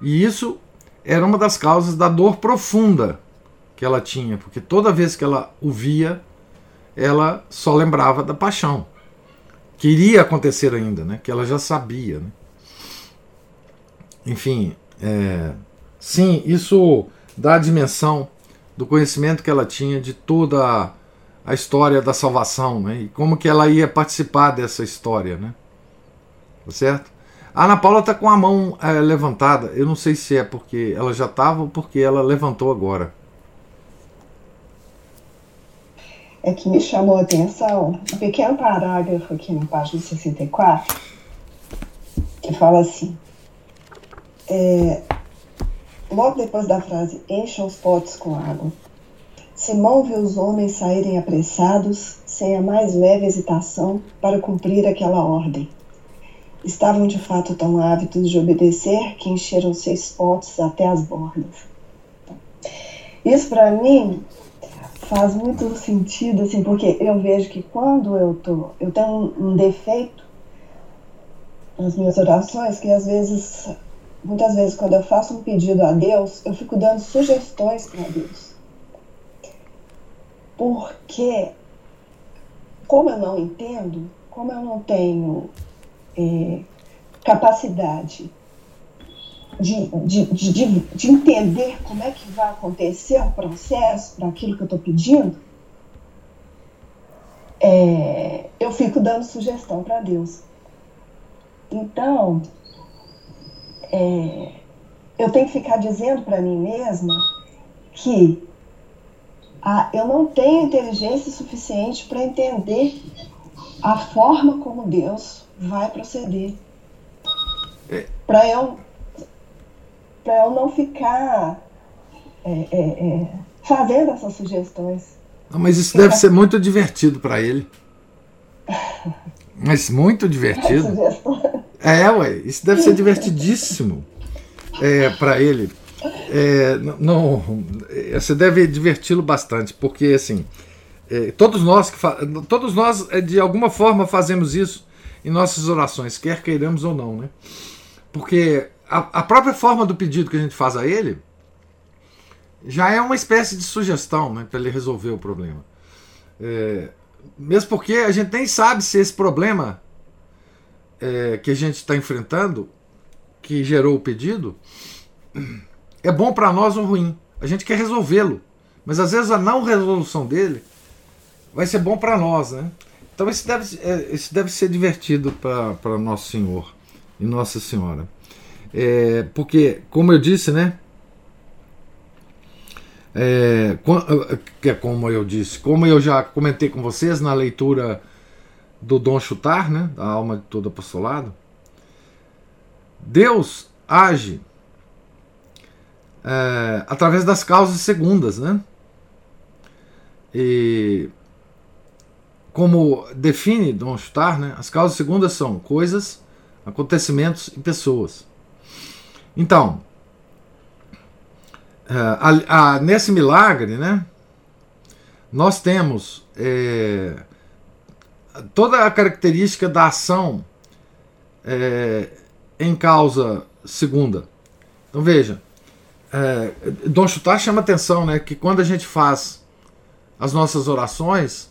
E isso era uma das causas da dor profunda que ela tinha, porque toda vez que ela o via, ela só lembrava da paixão, que iria acontecer ainda, né? que ela já sabia. Né? Enfim, é, sim, isso dá a dimensão do conhecimento que ela tinha de toda a história da salvação, né? E como que ela ia participar dessa história, né? Tá certo? A Ana Paula está com a mão é, levantada. Eu não sei se é porque ela já estava ou porque ela levantou agora. É que me chamou a atenção um pequeno parágrafo aqui na página 64 que fala assim: é, Logo depois da frase encham os potes com água, Simão viu os homens saírem apressados, sem a mais leve hesitação, para cumprir aquela ordem. Estavam de fato tão ávidos de obedecer que encheram seus potes até as bordas. Isso para mim faz muito sentido, assim, porque eu vejo que quando eu tô, eu tenho um defeito nas minhas orações que às vezes muitas vezes quando eu faço um pedido a Deus, eu fico dando sugestões para Deus. Porque, como eu não entendo, como eu não tenho é, capacidade de, de, de, de, entender como é que vai acontecer o processo para aquilo que eu estou pedindo, é, eu fico dando sugestão para Deus. Então, é, eu tenho que ficar dizendo para mim mesma que ah, eu não tenho inteligência suficiente para entender a forma como Deus vai proceder. É. Para eu, eu não ficar é, é, é fazendo essas sugestões. Não, mas isso deve ser muito divertido para ele. Mas muito divertido. É, ué, isso deve ser divertidíssimo é, para ele. É, não, você deve diverti-lo bastante, porque assim, é, todos nós que todos nós é, de alguma forma fazemos isso em nossas orações, quer queiramos ou não, né? Porque a, a própria forma do pedido que a gente faz a ele já é uma espécie de sugestão, né, para ele resolver o problema. É, mesmo porque a gente nem sabe se esse problema é, que a gente está enfrentando, que gerou o pedido, é bom para nós ou ruim. A gente quer resolvê-lo, mas às vezes a não resolução dele vai ser bom para nós, né? Então isso deve, é, isso deve ser divertido para Nosso Senhor e Nossa Senhora. É, porque, como eu disse, né? É, é, como eu disse, como eu já comentei com vocês na leitura do Dom Chutar, né, da alma de todo apostolado, Deus age é, através das causas segundas, né? E como define Dom Chutar, né, as causas segundas são coisas, acontecimentos e pessoas. Então, é, a, a, nesse milagre, né, nós temos é, toda a característica da ação é, em causa segunda. Então veja, é, Dom Chutar chama atenção né, que quando a gente faz as nossas orações,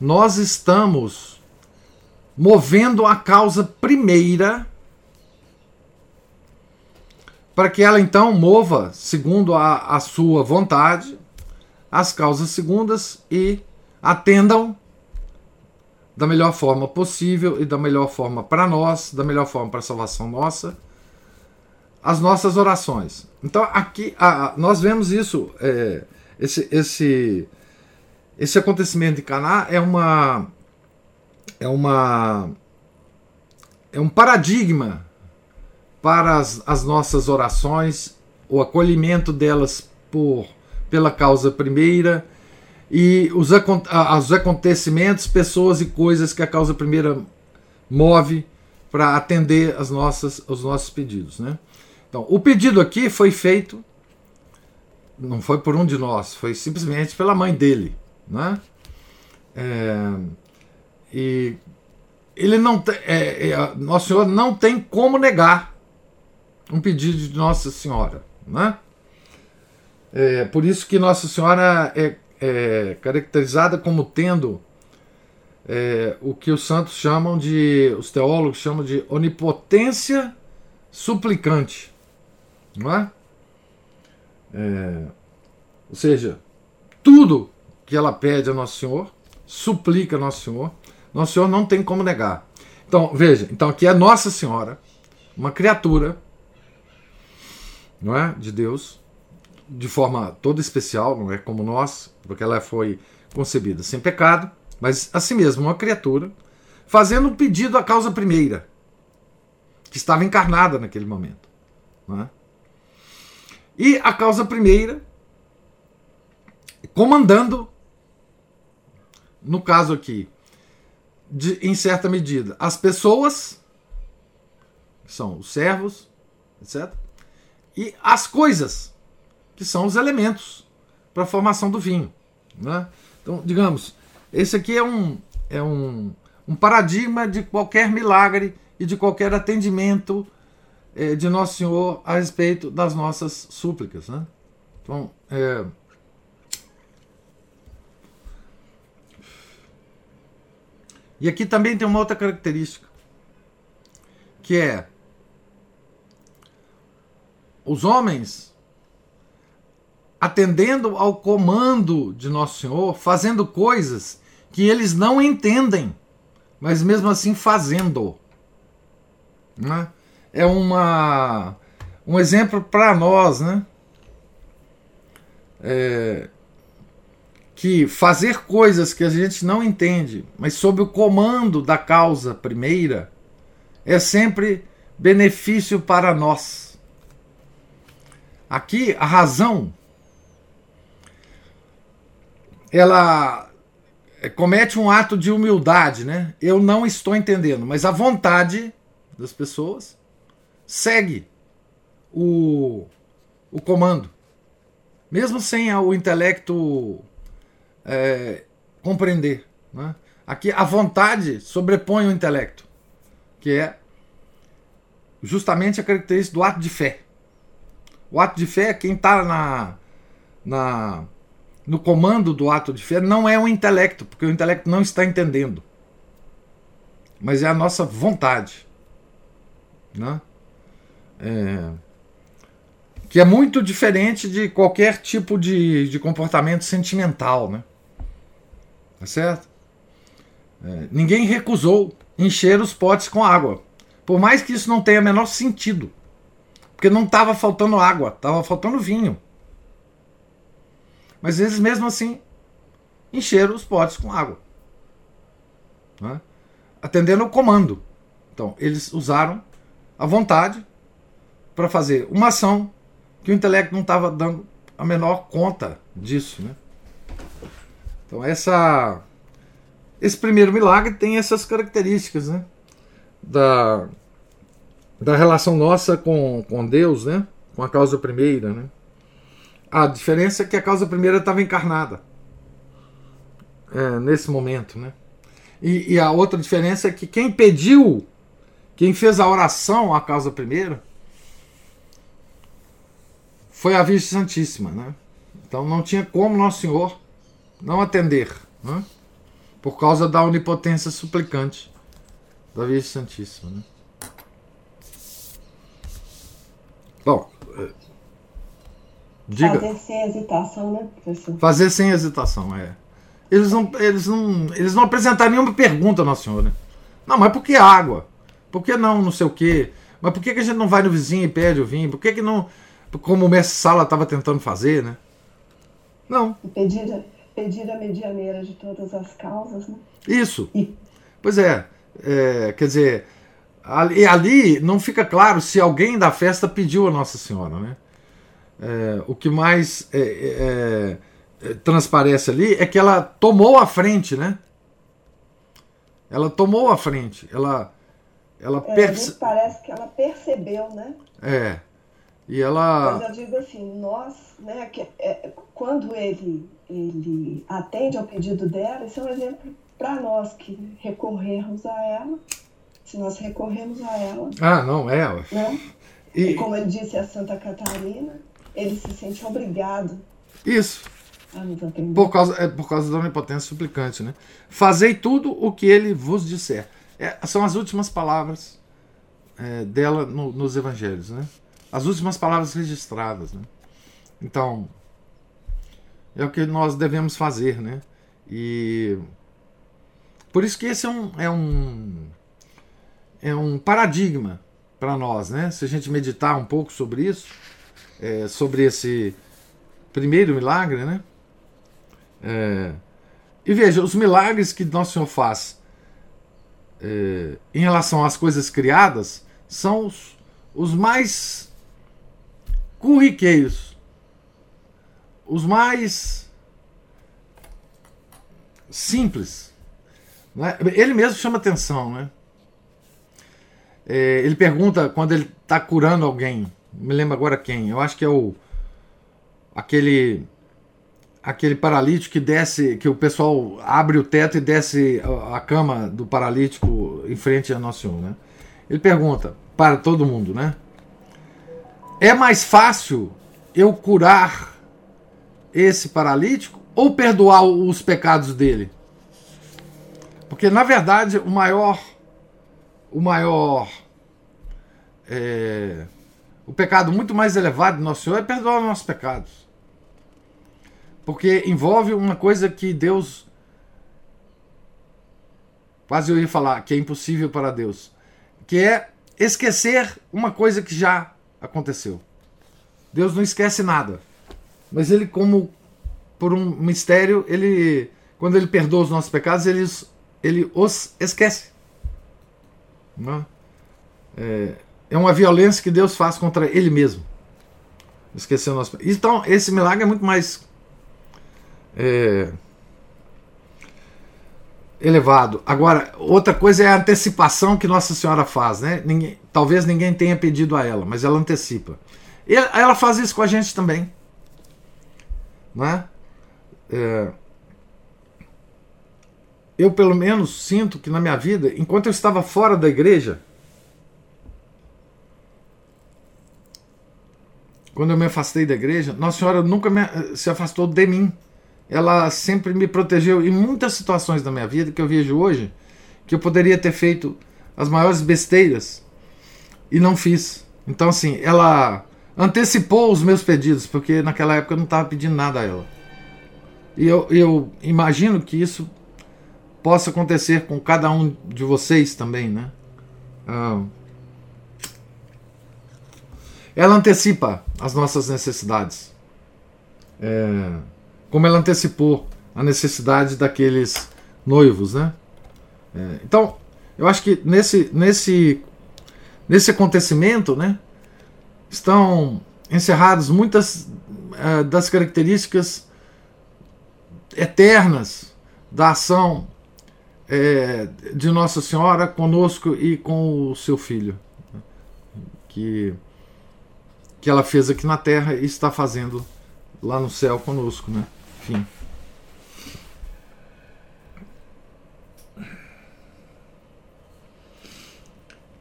nós estamos movendo a causa primeira para que ela então mova, segundo a, a sua vontade, as causas segundas e atendam da melhor forma possível e da melhor forma para nós, da melhor forma para a salvação nossa, as nossas orações. Então aqui a, nós vemos isso, é, esse, esse, esse acontecimento de Caná é uma é uma é um paradigma para as, as nossas orações, o acolhimento delas por pela causa primeira e os, os acontecimentos, pessoas e coisas que a causa primeira move para atender as nossas, os nossos pedidos. Né? Então, o pedido aqui foi feito, não foi por um de nós, foi simplesmente pela mãe dele. Né? É, e ele não é, é, Nosso Senhor não tem como negar um pedido de Nossa Senhora. Né? É, por isso que Nossa Senhora é é, caracterizada como tendo é, o que os santos chamam de, os teólogos chamam de onipotência suplicante, não é? é ou seja, tudo que ela pede a Nosso Senhor, suplica a Nosso Senhor, Nosso Senhor não tem como negar. Então, veja, então aqui é Nossa Senhora, uma criatura, não é, de Deus, de forma toda especial, não é como nós, porque ela foi concebida sem pecado, mas assim mesmo, uma criatura, fazendo um pedido à causa primeira, que estava encarnada naquele momento. Não é? E a causa primeira, comandando, no caso aqui, de, em certa medida, as pessoas, que são os servos, etc., e as coisas, que são os elementos para a formação do vinho. Né? Então, digamos, esse aqui é um, é um, um paradigma de qualquer milagre e de qualquer atendimento é, de Nosso Senhor a respeito das nossas súplicas. Né? Então, é, E aqui também tem uma outra característica, que é os homens atendendo ao comando de Nosso Senhor, fazendo coisas que eles não entendem, mas mesmo assim fazendo. Né? É uma, um exemplo para nós, né? É, que fazer coisas que a gente não entende, mas sob o comando da causa primeira, é sempre benefício para nós. Aqui a razão ela comete um ato de humildade, né? Eu não estou entendendo, mas a vontade das pessoas segue o, o comando, mesmo sem o intelecto é, compreender. Né? Aqui a vontade sobrepõe o intelecto, que é justamente a característica do ato de fé. O ato de fé, quem está na, na no comando do ato de fé não é o intelecto, porque o intelecto não está entendendo. Mas é a nossa vontade. Né? É, que é muito diferente de qualquer tipo de, de comportamento sentimental. Né? Tá certo? É, ninguém recusou encher os potes com água. Por mais que isso não tenha o menor sentido. Porque não estava faltando água, estava faltando vinho. Mas eles mesmo assim encheram os potes com água. Né? Atendendo o comando. Então, eles usaram a vontade para fazer uma ação que o intelecto não estava dando a menor conta disso. Né? Então, essa, esse primeiro milagre tem essas características né? da, da relação nossa com, com Deus, né? com a causa primeira. Né? A diferença é que a causa primeira estava encarnada é, nesse momento, né? E, e, a outra diferença é que quem pediu, quem fez a oração à causa primeira, foi a Virgem Santíssima, né? Então não tinha como Nosso Senhor não atender, né? por causa da onipotência suplicante da Virgem Santíssima. Né? Bom, Diga. Fazer sem hesitação, né, professor? Fazer sem hesitação, é. Eles não, eles não, eles não apresentaram nenhuma pergunta, Nossa Senhora. Né? Não, mas por que água? Por que não não sei o quê? Mas por que, que a gente não vai no vizinho e pede o vinho? Por que, que não. Como o mestre Sala estava tentando fazer, né? Não. Pedir, pedir a medianeira de todas as causas, né? Isso. E... Pois é, é. Quer dizer, ali, ali não fica claro se alguém da festa pediu a Nossa Senhora, né? é, o que mais é, é, é, transparece ali é que ela tomou a frente, né? Ela tomou a frente. Ela, ela é, perce... parece que ela percebeu, né? É. E ela. Mas eu digo assim, nós, né, que, é, quando ele, ele atende ao pedido dela, isso é um exemplo para nós que recorrermos a ela. Se nós recorremos a ela. Ah, não, é. Né? E, e como ele disse a Santa Catarina, ele se sente obrigado. Isso. Por causa, é, por causa da onipotência suplicante, né? Fazei tudo o que ele vos disser. É, são as últimas palavras é, dela no, nos evangelhos, né? As últimas palavras registradas, né? Então, é o que nós devemos fazer, né? E por isso que esse é um, é um, é um paradigma para nós, né? Se a gente meditar um pouco sobre isso, é, sobre esse primeiro milagre, né? É, e veja, os milagres que Nosso Senhor faz é, em relação às coisas criadas são os, os mais corriqueiros, os mais simples. Né? Ele mesmo chama atenção, né? É, ele pergunta quando ele está curando alguém, me lembro agora quem, eu acho que é o aquele aquele paralítico que desce, que o pessoal abre o teto e desce a, cama do paralítico em frente a Nosso Senhor, né? Ele pergunta para todo mundo, né? É mais fácil eu curar esse paralítico ou perdoar os pecados dele? Porque na verdade o maior o maior é, o pecado muito mais elevado de Nosso Senhor é perdoar os nossos pecados. Porque envolve uma coisa que Deus. Quase eu ia falar que é impossível para Deus. Que é esquecer uma coisa que já aconteceu. Deus não esquece nada. Mas ele, como por um mistério, ele. Quando ele perdoa os nossos pecados, ele, ele os esquece. Não é? é, é uma violência que Deus faz contra ele mesmo. Esquecer o nosso. Então, esse milagre é muito mais é, elevado. Agora, outra coisa é a antecipação que Nossa Senhora faz, né? Ninguém, talvez ninguém tenha pedido a ela, mas ela antecipa. E ela faz isso com a gente também, né? É, eu pelo menos sinto que na minha vida, enquanto eu estava fora da igreja, quando eu me afastei da igreja, Nossa Senhora nunca me, se afastou de mim ela sempre me protegeu em muitas situações da minha vida que eu vejo hoje que eu poderia ter feito as maiores besteiras e não fiz. Então, assim, ela antecipou os meus pedidos, porque naquela época eu não estava pedindo nada a ela. E eu, eu imagino que isso possa acontecer com cada um de vocês também, né? Ah, ela antecipa as nossas necessidades. É, como ela antecipou a necessidade daqueles noivos, né? É, então, eu acho que nesse, nesse, nesse acontecimento, né, estão encerradas muitas é, das características eternas da ação é, de Nossa Senhora conosco e com o seu filho, que, que ela fez aqui na Terra e está fazendo lá no céu conosco, né? Enfim.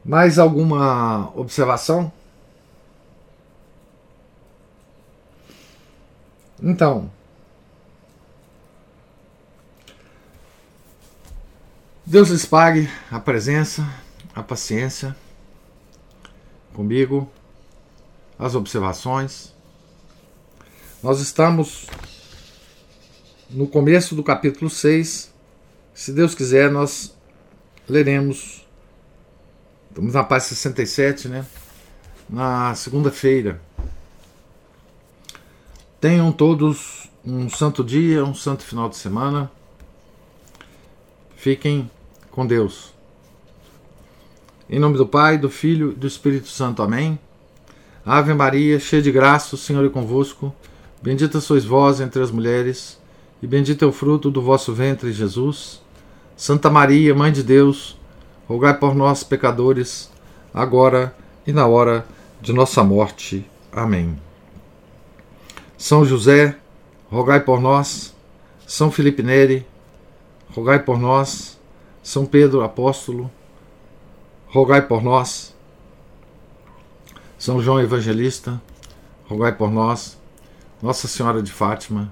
Mais alguma observação? Então, Deus lhes pague a presença, a paciência comigo, as observações. Nós estamos no começo do capítulo 6. Se Deus quiser, nós leremos. Estamos na página 67, né? Na segunda-feira. Tenham todos um santo dia, um santo final de semana. Fiquem com Deus. Em nome do Pai, do Filho e do Espírito Santo. Amém. Ave Maria, cheia de graça, o Senhor é convosco. Bendita sois vós entre as mulheres e bendito é o fruto do vosso ventre, Jesus. Santa Maria, Mãe de Deus, rogai por nós, pecadores, agora e na hora de nossa morte. Amém. São José, rogai por nós. São Felipe Neri, rogai por nós. São Pedro Apóstolo, rogai por nós. São João Evangelista, rogai por nós. Nossa Senhora de Fátima,